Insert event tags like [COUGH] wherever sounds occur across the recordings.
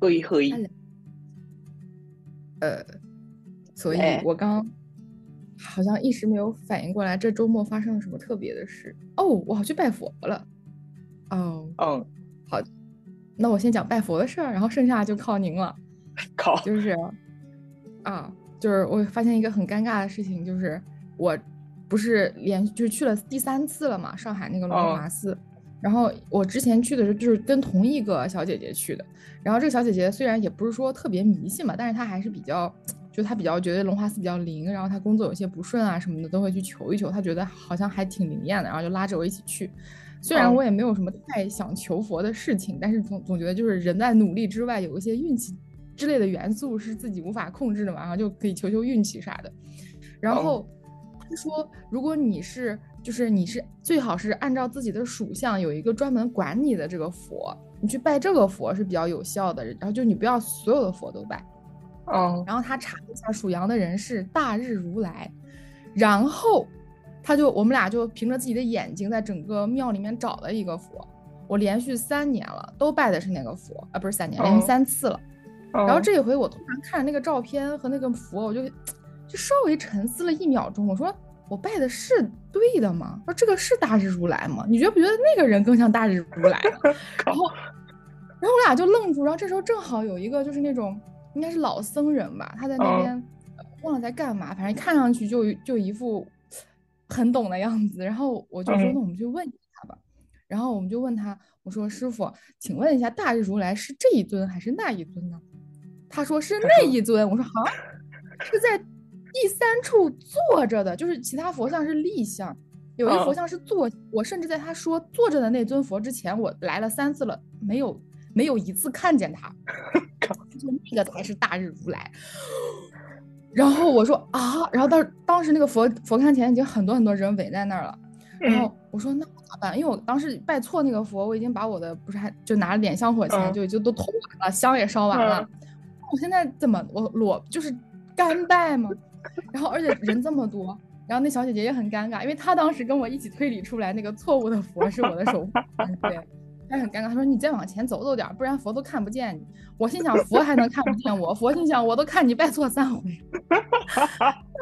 嘿嘿，呃，所以我刚好像一时没有反应过来，这周末发生了什么特别的事。哦，我好去拜佛了。哦，嗯，好，那我先讲拜佛的事儿，然后剩下就靠您了。[LAUGHS] 靠，就是啊，就是我发现一个很尴尬的事情，就是我不是连就是去了第三次了嘛，上海那个龙华寺。然后我之前去的时候就是跟同一个小姐姐去的，然后这个小姐姐虽然也不是说特别迷信嘛，但是她还是比较，就她比较觉得龙华寺比较灵，然后她工作有些不顺啊什么的都会去求一求，她觉得好像还挺灵验的，然后就拉着我一起去。虽然我也没有什么太想求佛的事情，但是总总觉得就是人在努力之外有一些运气之类的元素是自己无法控制的嘛，然后就可以求求运气啥的。然后她说，如果你是。就是你是最好是按照自己的属相有一个专门管你的这个佛，你去拜这个佛是比较有效的。然后就你不要所有的佛都拜，嗯。然后他查一下属羊的人是大日如来，然后他就我们俩就凭着自己的眼睛在整个庙里面找了一个佛。我连续三年了都拜的是那个佛啊，不是三年，连续三次了。然后这一回我突然看着那个照片和那个佛，我就就稍微沉思了一秒钟，我说。我拜的是对的吗？说这个是大日如来吗？你觉不觉得那个人更像大日如来？[LAUGHS] 然后，然后我俩就愣住。然后这时候正好有一个就是那种应该是老僧人吧，他在那边忘了在干嘛，反正看上去就就一副很懂的样子。然后我就说，那我们去问一下吧。然后我们就问他，我说师傅，请问一下，大日如来是这一尊还是那一尊呢？他说是那一尊。我说好，是在。第三处坐着的，就是其他佛像是立像，有一个佛像是坐。我甚至在他说坐着的那尊佛之前，我来了三次了，没有没有一次看见他，[LAUGHS] 就那个才是大日如来。然后我说啊，然后当当时那个佛佛龛前已经很多很多人围在那儿了，然后我说那咋办？因为我当时拜错那个佛，我已经把我的不是还就拿了点香火钱，就就都投完了，香也烧完了。我现在怎么我裸就是干拜吗？然后，而且人这么多，然后那小姐姐也很尴尬，因为她当时跟我一起推理出来那个错误的佛是我的守护，对，她很尴尬。她说：“你再往前走走点，不然佛都看不见你。”我心想：佛还能看不见我？佛心想：我都看你拜错三回。[LAUGHS] 然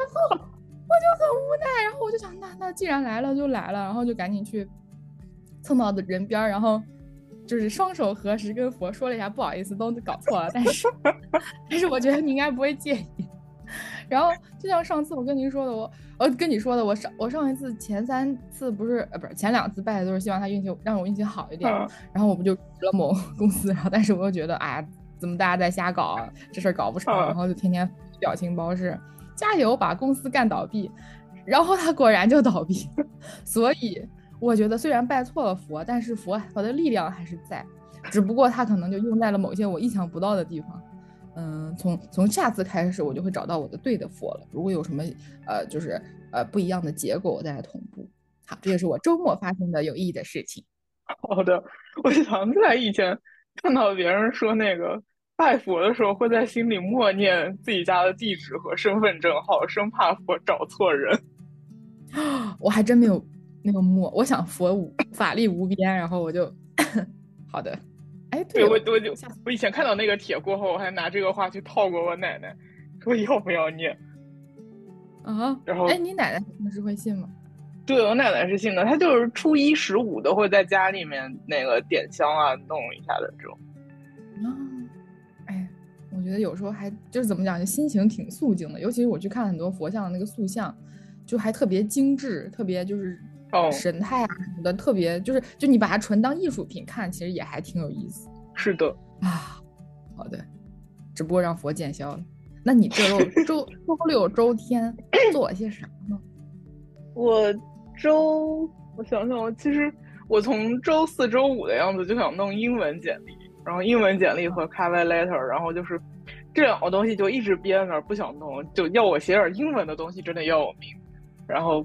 后我就很无奈，然后我就想：那那既然来了就来了，然后就赶紧去蹭到的人边，然后就是双手合十跟佛说了一下，不好意思，都搞错了，但是 [LAUGHS] 但是我觉得你应该不会介意。然后就像上次我跟您说的，我呃跟你说的，我上我上一次前三次不是呃不是前两次拜的都是希望他运气让我运气好一点，然后我不就了某公司，然后但是我又觉得哎怎么大家在瞎搞这事儿搞不成，然后就天天表情包是加油把公司干倒闭，然后他果然就倒闭，[LAUGHS] 所以我觉得虽然拜错了佛，但是佛佛的力量还是在，只不过他可能就用在了某些我意想不到的地方。嗯，从从下次开始，我就会找到我的对的佛了。如果有什么呃，就是呃不一样的结果，我再来同步。好，这就是我周末发生的有意义的事情。好的，我想起来以前看到别人说那个拜佛的时候，会在心里默念自己家的地址和身份证号，生怕佛找错人。[GASPS] 我还真没有那个默，我想佛无法力无边，然后我就 [LAUGHS] 好的。哎，对我我就我以前看到那个帖过后，我还拿这个话去套过我奶奶，说要不要念啊？然后哎，你奶奶平时会信吗？对我奶奶是信的，她就是初一十五都会在家里面那个点香啊，弄一下的这种。啊，哎，我觉得有时候还就是怎么讲，就心情挺肃静的。尤其是我去看很多佛像的那个塑像，就还特别精致，特别就是。神态啊什么的，特别就是就你把它纯当艺术品看，其实也还挺有意思。是的啊，好的，只不过让佛见笑了。那你这周周周六周天 [CLEARS THROAT] 做了些啥呢？我周我想想，我其实我从周四周五的样子就想弄英文简历，然后英文简历和 cover letter，然后就是这两个东西就一直憋在那儿不想弄，就要我写点英文的东西，真的要我命，然后。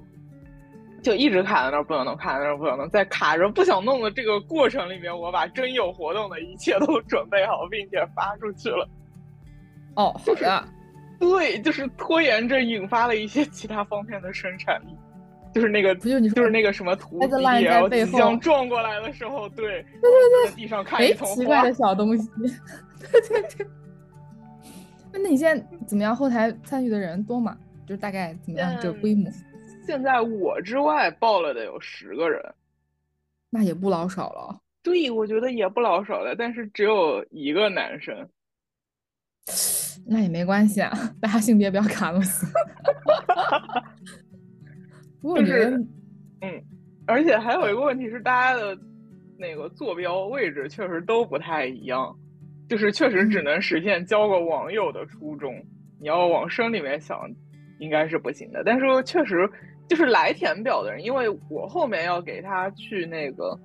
就一直卡在那儿，不能弄，卡在那儿不能弄，在卡着不想弄的这个过程里面，我把真有活动的一切都准备好，并且发出去了。哦，好的。对，就是拖延着引发了一些其他方面的生产力。就是那个不就你说就是那个什么图 Headline 在然背后即将撞过来的时候，对对对在地上看哎一丛奇怪的，小东西，对 [LAUGHS] 对对。那那你现在怎么样？后台参与的人多吗？就是大概怎么样这个规模？现在我之外报了得有十个人，那也不老少了。对，我觉得也不老少了，但是只有一个男生。那也没关系啊，大家性别不要卡路死。[LAUGHS] 不过我就是觉得，嗯，而且还有一个问题是，大家的那个坐标位置确实都不太一样，就是确实只嗯能实现交个网友的初衷。你要往深里面想，应该是不行的。但是确实，就是来填表的人，因为我后面要给他去那个，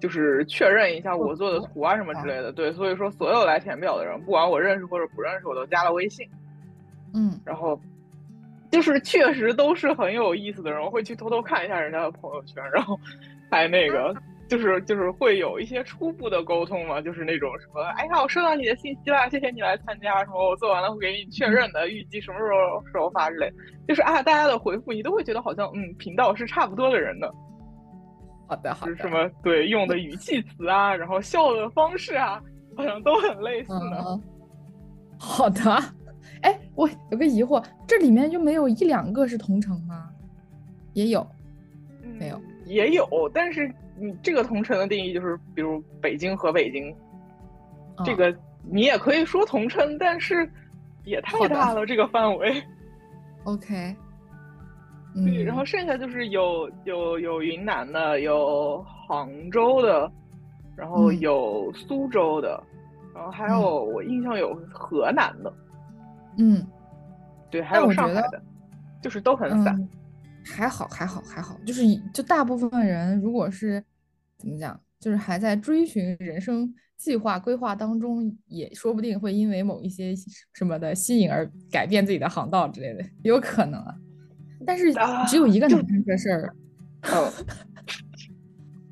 就是确认一下我做的图啊什么之类的，对，所以说所有来填表的人，不管我认识或者不认识，我都加了微信。嗯，然后就是确实都是很有意思的人，我会去偷偷看一下人家的朋友圈，然后还那个就是就是会有一些初步的沟通嘛，就是那种什么，哎呀，我收到你的信息啦，谢谢你来参加，什么我做完了会给你确认的，预计什么时候时候发之类，就是啊，大家的回复你都会觉得好像嗯频道是差不多的人的，好的好的。就是什么对用的语气词啊，然后笑的方式啊，好像都很类似的。嗯，好的。哎，我有个疑惑，这里面就没有一两个是同城吗？也有，没有嗯也有，但是你这个同城的定义就是，比如北京和北京，这啊个你也可以说同城，但是也太大了这个范围。OK。[LAUGHS] 对，嗯，然后剩下就是有有有云南的，有杭州的，然后嗯。有苏州的，然后还有我印象有河南的，嗯。对，还有上海的，就是都很散。嗯，还好还好还好，就是以就大部分人如果是怎么讲，就是还在追寻人生计划规划当中，也说不定会因为某一些什么的吸引而改变自己的航道之类的，有可能啊。但是啊只有一个就男生这事儿，[LAUGHS]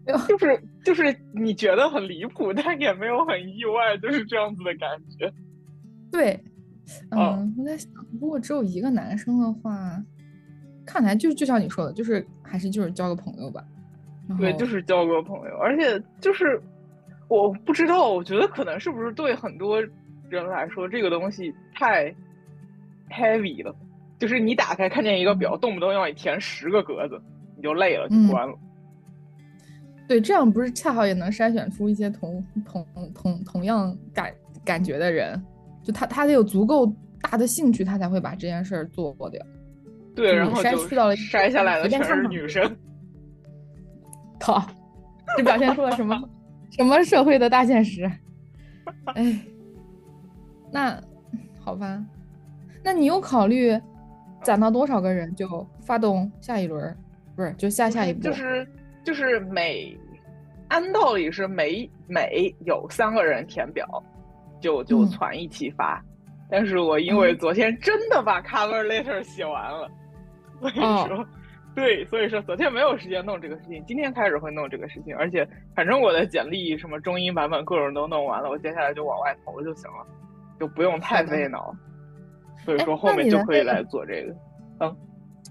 嗯，就是就是你觉得很离谱，但也没有很意外，就是这样子的感觉。对，哦嗯，我在想，如果只有一个男生的话，看来就就像你说的，就是还是就是交个朋友吧。对，就是交个朋友，而且就是我不知道，我觉得可能是不是对很多人来说，这个东西太 heavy 了，就是你打开看见一个表，动不动要你填十个格子，你就累了，就嗯关了。对，这样不是恰好也能筛选出一些同同同同样感感觉的人，就他他得有足够大的兴趣，他才会把这件事儿做掉。对，然后就筛去到了一个筛下来的全是女生。[LAUGHS] 靠，这表现出了什么什么社会的大现实？哎，那好吧，那你有考虑攒到多少个人就发动下一轮儿，不是就下下一步？就是就是每按道理是每每有三个人填表，就就攒一起发。但是我因为嗯昨天真的把 cover letter 写完了，所以哦说，对，所以说昨天没有时间弄这个事情，今天开始会弄这个事情，而且反正我的简历什么中英版本各种都弄完了，我接下来就往外投就行了，就不用太费脑。所以哎说后面就可以来做这个。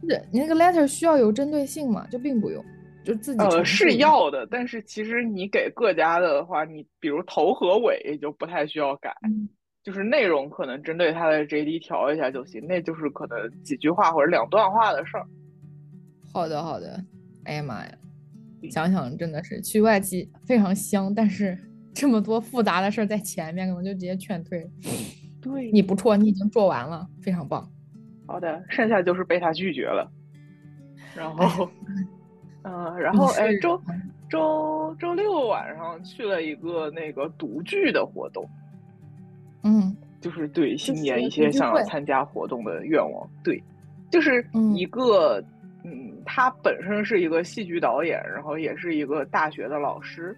是你那个 letter 需要有针对性吗？就并不用，就自己呃，是要的，但是其实你给各家的话，你比如头和尾就不太需要改，嗯就是内容可能针对他的 JD 调一下就行，那就是可能几句话或者两段话的事儿。好的，好的。哎呀妈呀，想想真的是去外企非常香，但是 [LAUGHS] 这么多复杂的事儿在前面，可能就直接劝退。对你不错，你已经做完了，非常棒。好的，剩下就是被他拒绝了。然后，[LAUGHS] 嗯、然后哎，周周周六晚上去了一个那个读剧的活动，嗯就是对新年一些想要参加活动的愿望。对，就是嗯一个，嗯，他本身是一个戏剧导演，然后也是一个大学的老师，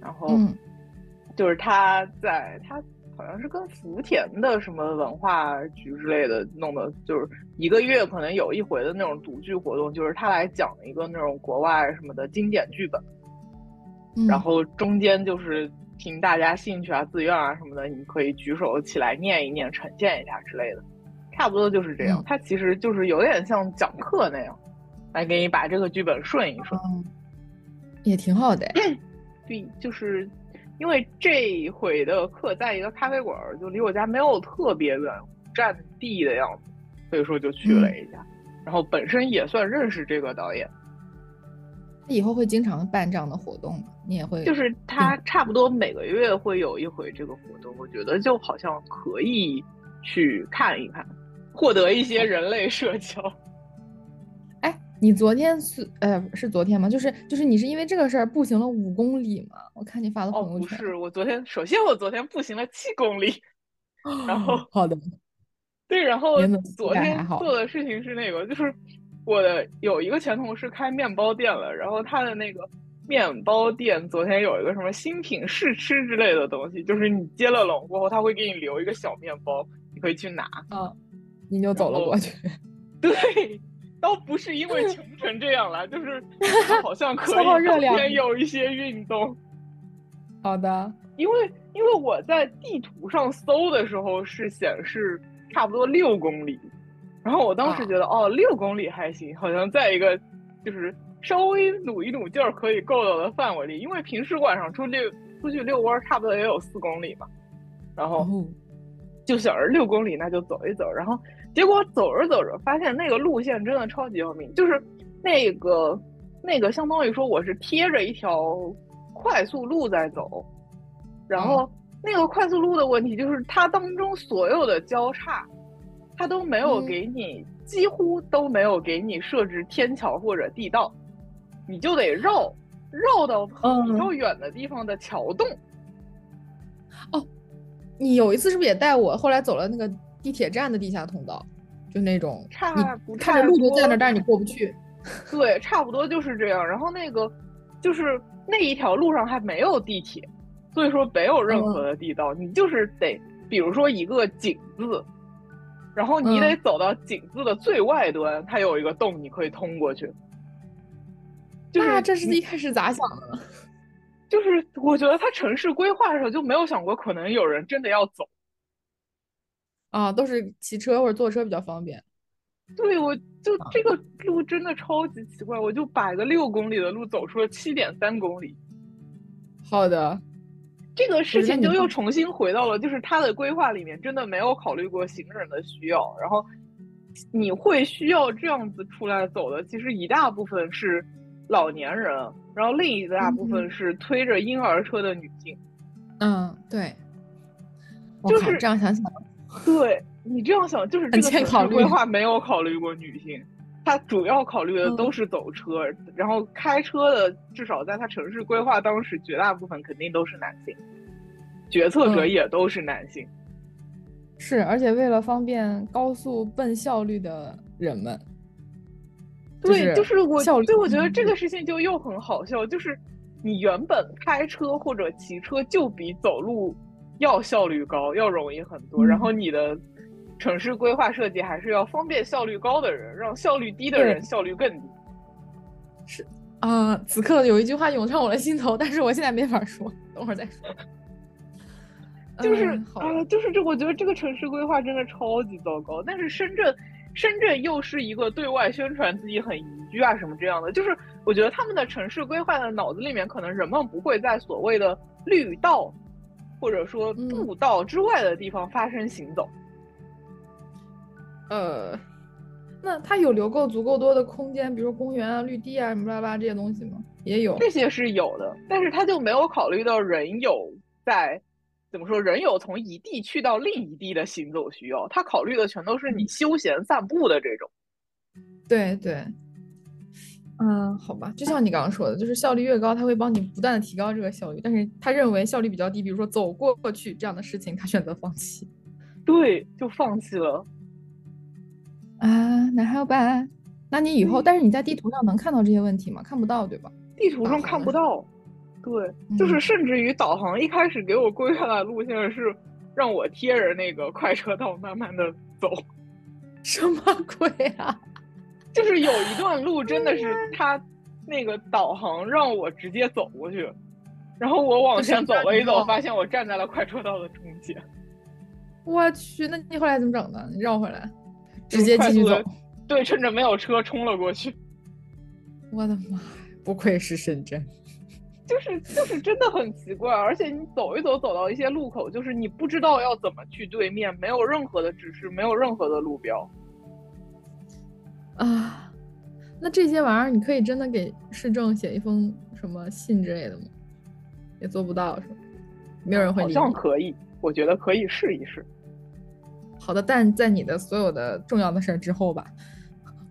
然后嗯就是他在他好像是跟福田的什么文化局之类的弄的，就是一个月可能有一回的那种读剧活动，就是他来讲一个那种国外什么的经典剧本。嗯，然后中间就是凭大家兴趣啊、自愿啊什么的，你可以举手起来念一念、呈现一下之类的，差不多就是这样嗯。它其实就是有点像讲课那样，来给你把这个剧本顺一顺。嗯，也挺好的。[CLEARS THROAT] 对，就是因为这回的课在一个咖啡馆，就离我家没有特别远，占地的样子，所以说就去了一下。然后本身也算认识这个导演。他以后会经常办这样的活动吗？你也会？就是他差不多每个月会有一回这个活动，我觉得就好像可以去看一看，获得一些人类社交。[LAUGHS] 哎，你昨天是呃是昨天吗？就是就是你是因为这个事儿步行了五公里吗？我看你发的朋友圈。哦，不是，我昨天首先我昨天步行了七公里，然后好的，对，然后昨天做的事情是那个就是。我的有一个前同事开面包店了，然后他的那个面包店昨天有一个什么新品试吃之类的东西，就是你接了龙过后，他会给你留一个小面包，你可以去拿。啊，你就走了过去。对，倒不是因为穷成这样了，就是好像 [LAUGHS] 可以热量，有一些运动。好的，因为因为我在地图上搜的时候是显示差不多六公里。然后我当时觉得，哦，六公里还行，好像在一个就是稍微努一努劲儿可以够到的范围里。因为平时晚上出去出去遛弯，差不多也有四公里嘛。然后就想着六公里那就走一走。然后结果走着走着，发现那个路线真的超级要命，就是那个那个相当于说我是贴着一条快速路在走，然后那个快速路的问题就是它当中所有的交叉。他都没有给你，几乎都没有给你设置天桥或者地道，你就得绕，绕到比较远的地方的桥洞。哦，你有一次是不是也带我？后来走了那个地铁站的地下通道，就那种，差不看着路就在那，但是你过不去。[LAUGHS] 对，差不多就是这样。然后那个就是那一条路上还没有地铁，所以说没有任何的地道，你就是得，比如说一个井字。然后你得走到井字的最外端，它有一个洞，你可以通过去。那这是一开始咋想的？就是我觉得他城市规划的时候就没有想过可能有人真的要走。啊，都是骑车或者坐车比较方便。对，我就这个路真的超级奇怪，我就把一个六公里的路走出了七点三公里。好的。这个事情就又重新回到了，就是他的规划里面真的没有考虑过行人的需要。然后你会需要这样子出来走的，其实一大部分是老年人，然后另一大部分是推着婴儿车的女性。嗯，对，就是这样想想，对你这样想，就是这个城市规划没有考虑过女性，他主要考虑的都是走车，然后开车的至少在他城市规划当时，绝大部分肯定都是男性。决策者也都是男性，是，而且为了方便高速奔效率的人们，对，就是我，所以我觉得这个事情就又很好笑，就是你原本开车或者骑车就比走路要效率高，要容易很多，然后你的城市规划设计还是要方便效率高的人，让效率低的人效率更低。是啊，此刻有一句话涌上我的心头，但是我现在没法说，等会儿再说。[LAUGHS] 就是啊，就是这，我觉得这个城市规划真的超级糟糕。但是深圳，深圳又是一个对外宣传自己很宜居啊什么这样的。就是我觉得他们的城市规划的脑子里面，可能人们不会在所谓的绿道，或者说步道之外的地方发生行走。呃，那它有留够足够多的空间，比如说公园啊、绿地啊什么巴拉巴拉这些东西吗？也有，这些是有的，但是他就没有考虑到人有在。怎么说？人有从一地去到另一地的行走需要，他考虑的全都是你休闲散步的这种。对对，嗯，好吧，就像你刚刚说的，就是效率越高，他会帮你不断的提高这个效率。但是他认为效率比较低，比如说走过去这样的事情，他选择放弃。对，就放弃了。啊，那好吧，那你以后，但是你在地图上能看到这些问题吗？看不到，对吧？地图上看不到。对，就是甚至于导航一开始给我规划的路线是让我贴着那个快车道慢慢的走，[LAUGHS] 什么鬼啊？就是有一段路 [LAUGHS] 真的是他那个导航让我直接走过去，然后我往前走了一走，发现我站在了快车道的中间。我去，那你后来怎么整的？你绕回来，直接继续走？[LAUGHS] 对，趁着没有车冲了过去。我的妈呀，不愧是深圳。[LAUGHS] 就是就是真的很奇怪，而且你走一走，走到一些路口，就是你不知道要怎么去对面，没有任何的指示，没有任何的路标。啊，那这些玩意儿你可以真的给市政写一封什么信之类的吗？也做不到是吧？没有人会理好像可以，我觉得可以试一试。好的，但在你的所有的重要的事儿之后吧，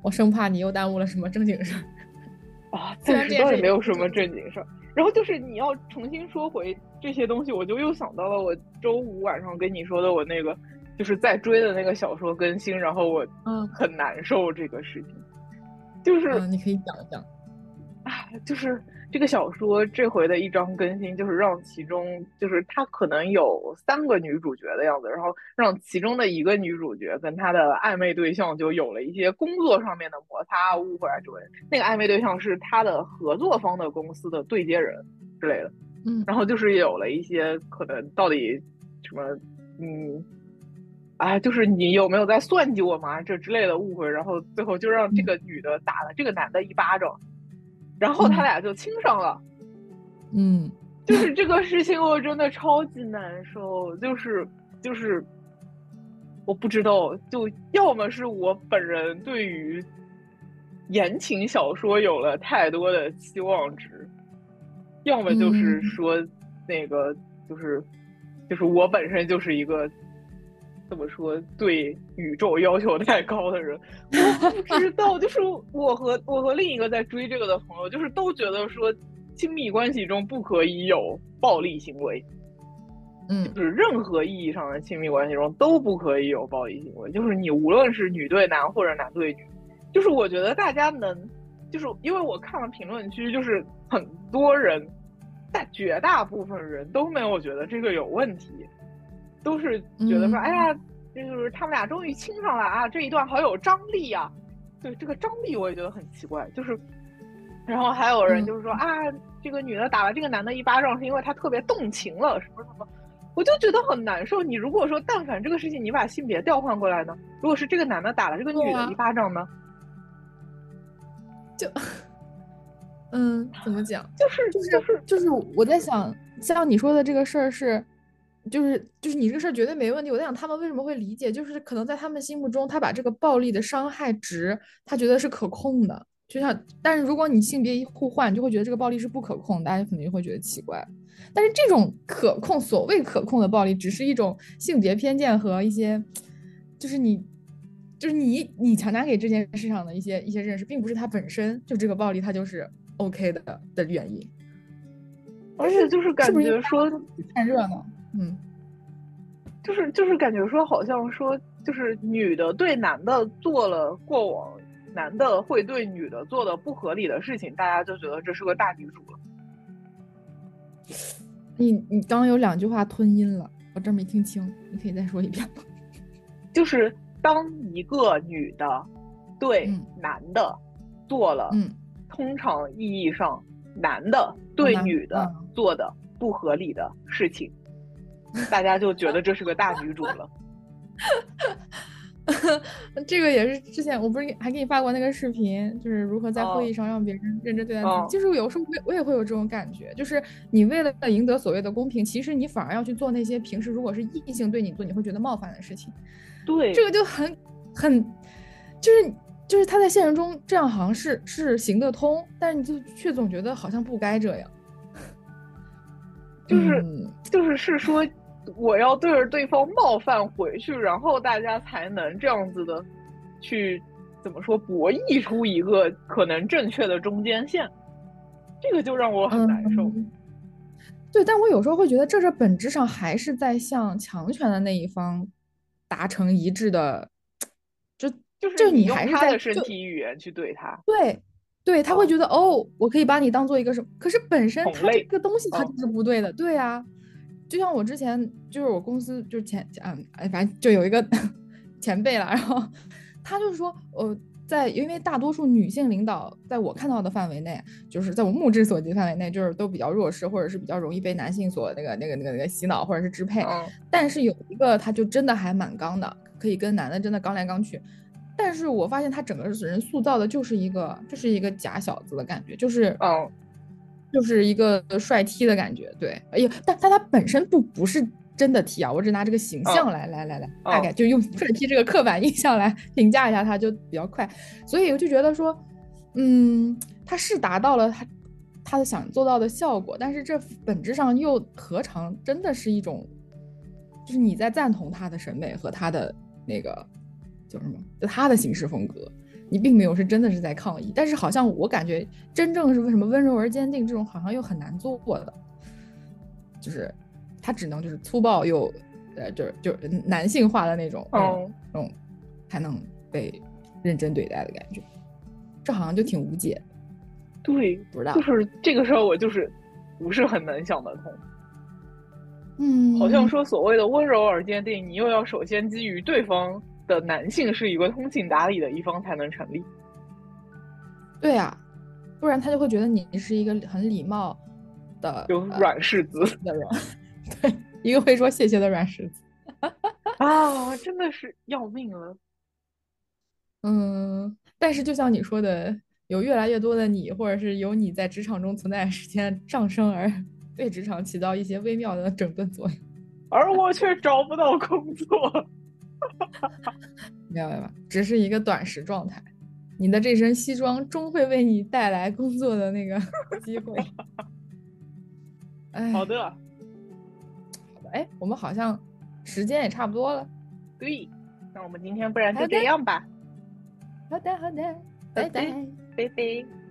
我生怕你又耽误了什么正经事儿。[LAUGHS] 啊，暂时倒也没有什么正经事儿。然后就是你要重新说回这些东西，我就又想到了我周五晚上跟你说的我那个就是在追的那个小说更新，然后我嗯很难受这个事情，就是嗯，你可以讲一讲。啊，就是这个小说这回的一章更新，就是让其中就是它可能有三个女主角的样子，然后让其中的一个女主角跟她的暧昧对象就有了一些工作上面的摩擦、误会啊之类的。那个暧昧对象是她的合作方的公司的对接人之类的，嗯然后就是有了一些可能到底什么嗯。啊，就是你有没有在算计我嘛？这之类的误会，然后最后就让这个女的打了这个男的一巴掌，然后他俩就亲上了。嗯就是这个事情，我真的超级难受。就是就是，我不知道，就要么是我本人对于言情小说有了太多的期望值，要么就是嗯说那个就是就是我本身就是一个。怎么说？对宇宙要求太高的人，我不知道。就是我和我和另一个在追这个的朋友，就是都觉得说，亲密关系中不可以有暴力行为，嗯就是任何意义上的亲密关系中都不可以有暴力行为。就是你无论是女对男或者男对女，就是我觉得大家能，就是因为我看了评论区，就是很多人，但绝大部分人都没有觉得这个有问题。都是觉得说，嗯哎呀，就是他们俩终于亲上了啊，这一段好有张力啊、对这个张力，我也觉得很奇怪。就是，然后还有人就是说、啊，这个女的打了这个男的一巴掌，是因为他特别动情了，什么什么，我就觉得很难受。你如果说但凡这个事情你把性别调换过来呢，如果是这个男的打了这个女的一巴掌呢，就嗯，怎么讲？就是就是就是就是我在想，像你说的这个事儿是，就是就是你这个事儿绝对没问题。我在想他们为什么会理解，就是可能在他们心目中，他把这个暴力的伤害值，他觉得是可控的。就像，但是如果你性别一互换，你就会觉得这个暴力是不可控，大家肯定就会觉得奇怪。但是这种可控，所谓可控的暴力，只是一种性别偏见和一些，就是你，就是你你强加给这件事上的一些一些认识，并不是它本身就这个暴力它就是 OK 的的原因。而且就是感觉说，看热闹？嗯。就是就是感觉说，好像说就是女的对男的做了过往男的会对女的做的不合理的事情，大家就觉得这是个大女主了。你你刚刚有两句话吞音了，我这儿没听清，你可以再说一遍吗？[LAUGHS] 就是当一个女的对嗯。男的做了嗯。通常意义上男的对女的嗯。做的不合理的事情，大家就觉得这是个大女主了。[LAUGHS] 这个也是之前我不是还给你发过那个视频，就是如何在哦会议上让别人认真对待自己。哦就是有时候我也我也会有这种感觉，就是你为了赢得所谓的公平，其实你反而要去做那些平时如果是异性对你做你会觉得冒犯的事情。对，这个就很很，就是就是他在现实中这样好像是是行得通，但是你就却总觉得好像不该这样。就是嗯就是是说，我要对着对方冒犯回去，然后大家才能这样子的去怎么说博弈出一个可能正确的中间线，这个就让我很难受。嗯。对，但我有时候会觉得，这这本质上还是在向强权的那一方达成一致的，就就是你用他还是在就的身体语言去对他，对，对，他会哦觉得哦，我可以把你当做一个什么，可是本身他这个东西它哦就是不对的，对啊，就像我之前就是我公司就是前嗯哎反正就有一个 [LAUGHS] 前辈了，然后他就是说呃。在因为大多数女性领导，在我看到的范围内，就是在我目之所及范围内，就是都比较弱势，或者是比较容易被男性所那个那个那个那个洗脑或者是支配。嗯但是有一个他就真的还蛮刚的，可以跟男的真的刚来刚去。但是我发现他整个人塑造的就是一个就是一个假小子的感觉，就是嗯，就是一个帅 T 的感觉。对，哎呀，但但他本身不不是真的 T 啊，我只拿这个形象来、来来来，大概就用帅 T 这个刻板印象来评价一下他，就比较快。所以我就觉得说，嗯，他是达到了他他的想做到的效果，但是这本质上又何尝真的是一种，就是你在赞同他的审美和他的那个叫什么，就他的行事风格，你并没有是真的是在抗议。但是好像我感觉真正是为什么温柔而坚定这种好像又很难做的，就是他只能就是粗暴又呃就是就是男性化的那种，嗯，那种才能被认真对待的感觉，这好像就挺无解。对，不知道，就是这个时候我就是不是很能想得通。嗯，好像说所谓的温柔而坚定，你又要首先基于对方的男性是一个通情达理的一方才能成立。对啊、不然他就会觉得你是一个很礼貌的有呃软柿子的人，[LAUGHS] 对，一个会说谢谢的软柿子。啊，真的是要命了。[LAUGHS] 嗯，但是就像你说的，有越来越多的你，或者是有你在职场中存在的时间上升，而对职场起到一些微妙的整顿作用。而我却找不到工作。明白吧？只是一个短时状态，你的这身西装终会为你带来工作的那个 [LAUGHS] 机会。哎，好的，好的，哎，我们好像时间也差不多了。对，那我们今天不然就这样吧，好的，好的，拜拜。拜拜。